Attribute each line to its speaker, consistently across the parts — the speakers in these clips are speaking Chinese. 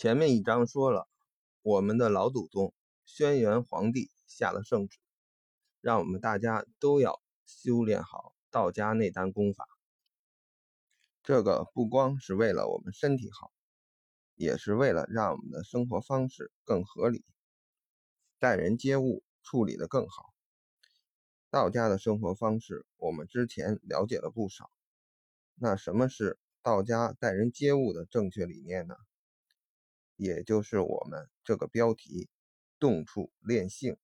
Speaker 1: 前面一章说了，我们的老祖宗轩辕皇帝下了圣旨，让我们大家都要修炼好道家内丹功法。这个不光是为了我们身体好，也是为了让我们的生活方式更合理，待人接物处理的更好。道家的生活方式，我们之前了解了不少。那什么是道家待人接物的正确理念呢？也就是我们这个标题“动处练性”。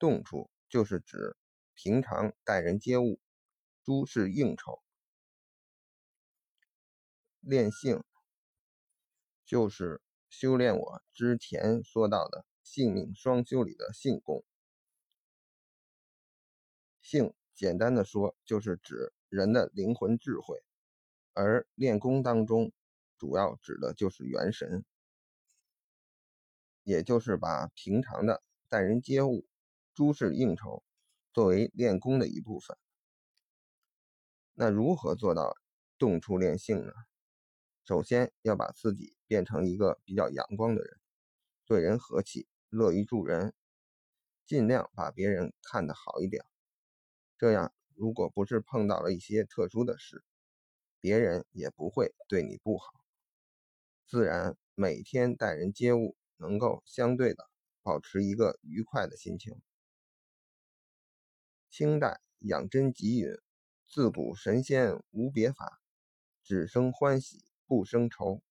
Speaker 1: 动处就是指平常待人接物、诸事应酬；练性就是修炼我之前说到的性命双修里的性功。性简单的说，就是指人的灵魂智慧，而练功当中主要指的就是元神，也就是把平常的待人接物、诸事应酬作为练功的一部分。那如何做到动处练性呢？首先要把自己变成一个比较阳光的人，对人和气，乐于助人，尽量把别人看得好一点。这样，如果不是碰到了一些特殊的事，别人也不会对你不好。自然，每天待人接物，能够相对的保持一个愉快的心情。清代养真集云：“自古神仙无别法，只生欢喜不生愁。”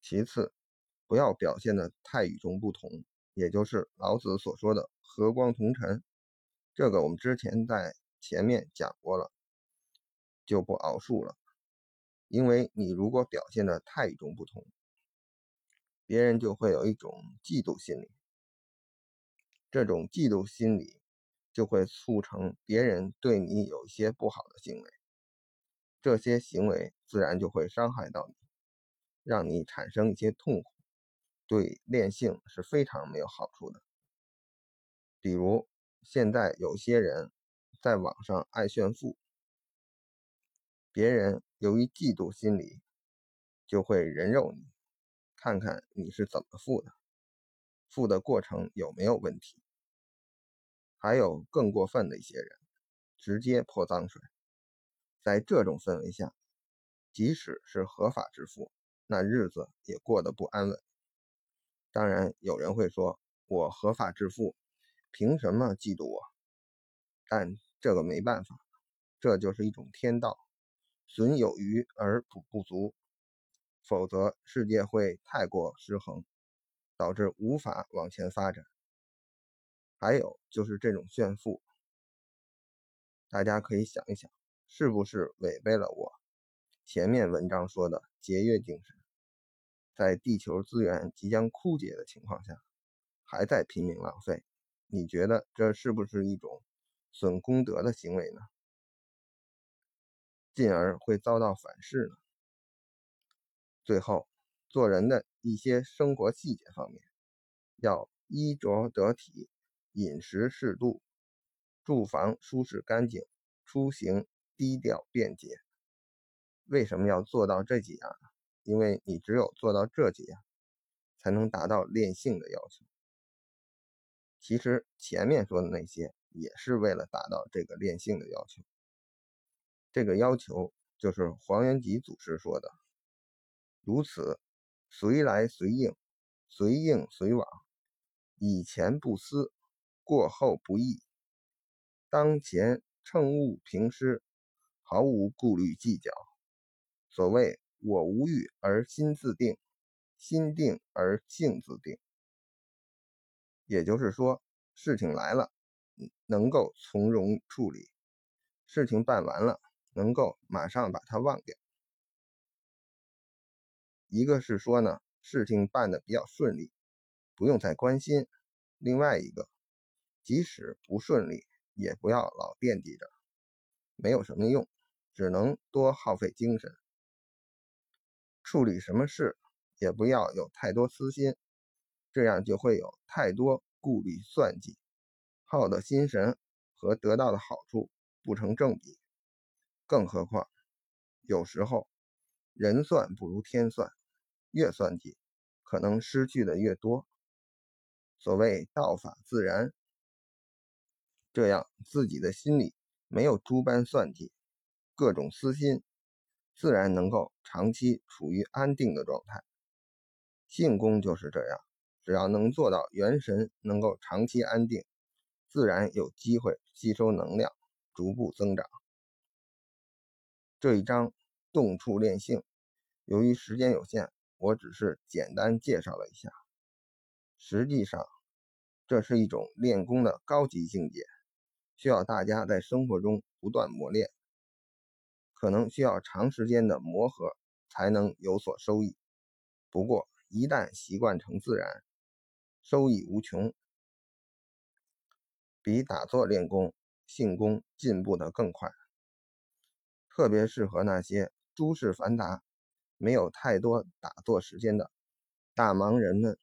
Speaker 1: 其次，不要表现的太与众不同，也就是老子所说的“和光同尘”。这个我们之前在前面讲过了，就不熬述了。因为你如果表现的太与众不同，别人就会有一种嫉妒心理，这种嫉妒心理就会促成别人对你有一些不好的行为，这些行为自然就会伤害到你，让你产生一些痛苦，对练性是非常没有好处的。比如。现在有些人在网上爱炫富，别人由于嫉妒心理，就会人肉你，看看你是怎么富的，富的过程有没有问题。还有更过分的一些人，直接泼脏水。在这种氛围下，即使是合法致富，那日子也过得不安稳。当然，有人会说，我合法致富。凭什么嫉妒我？但这个没办法，这就是一种天道，损有余而补不足，否则世界会太过失衡，导致无法往前发展。还有就是这种炫富，大家可以想一想，是不是违背了我前面文章说的节约精神？在地球资源即将枯竭的情况下，还在拼命浪费。你觉得这是不是一种损功德的行为呢？进而会遭到反噬呢？最后，做人的一些生活细节方面，要衣着得体，饮食适度，住房舒适干净，出行低调便捷。为什么要做到这几样呢？因为你只有做到这几样，才能达到练性的要求。其实前面说的那些也是为了达到这个练性的要求。这个要求就是黄元吉祖师说的：“如此，随来随应，随应随往，以前不思，过后不议。当前乘物平施，毫无顾虑计较。所谓我无欲而心自定，心定而性自定。”也就是说，事情来了，能够从容处理；事情办完了，能够马上把它忘掉。一个是说呢，事情办得比较顺利，不用再关心；另外一个，即使不顺利，也不要老惦记着，没有什么用，只能多耗费精神。处理什么事，也不要有太多私心。这样就会有太多顾虑算计，耗的心神和得到的好处不成正比。更何况，有时候人算不如天算，越算计，可能失去的越多。所谓道法自然，这样自己的心里没有诸般算计，各种私心，自然能够长期处于安定的状态。性功就是这样，只要能做到元神能够长期安定，自然有机会吸收能量，逐步增长。这一章动处练性，由于时间有限，我只是简单介绍了一下。实际上，这是一种练功的高级境界，需要大家在生活中不断磨练，可能需要长时间的磨合才能有所收益。不过，一旦习惯成自然，收益无穷，比打坐练功、性功进步的更快。特别适合那些诸事繁杂、没有太多打坐时间的大忙人们。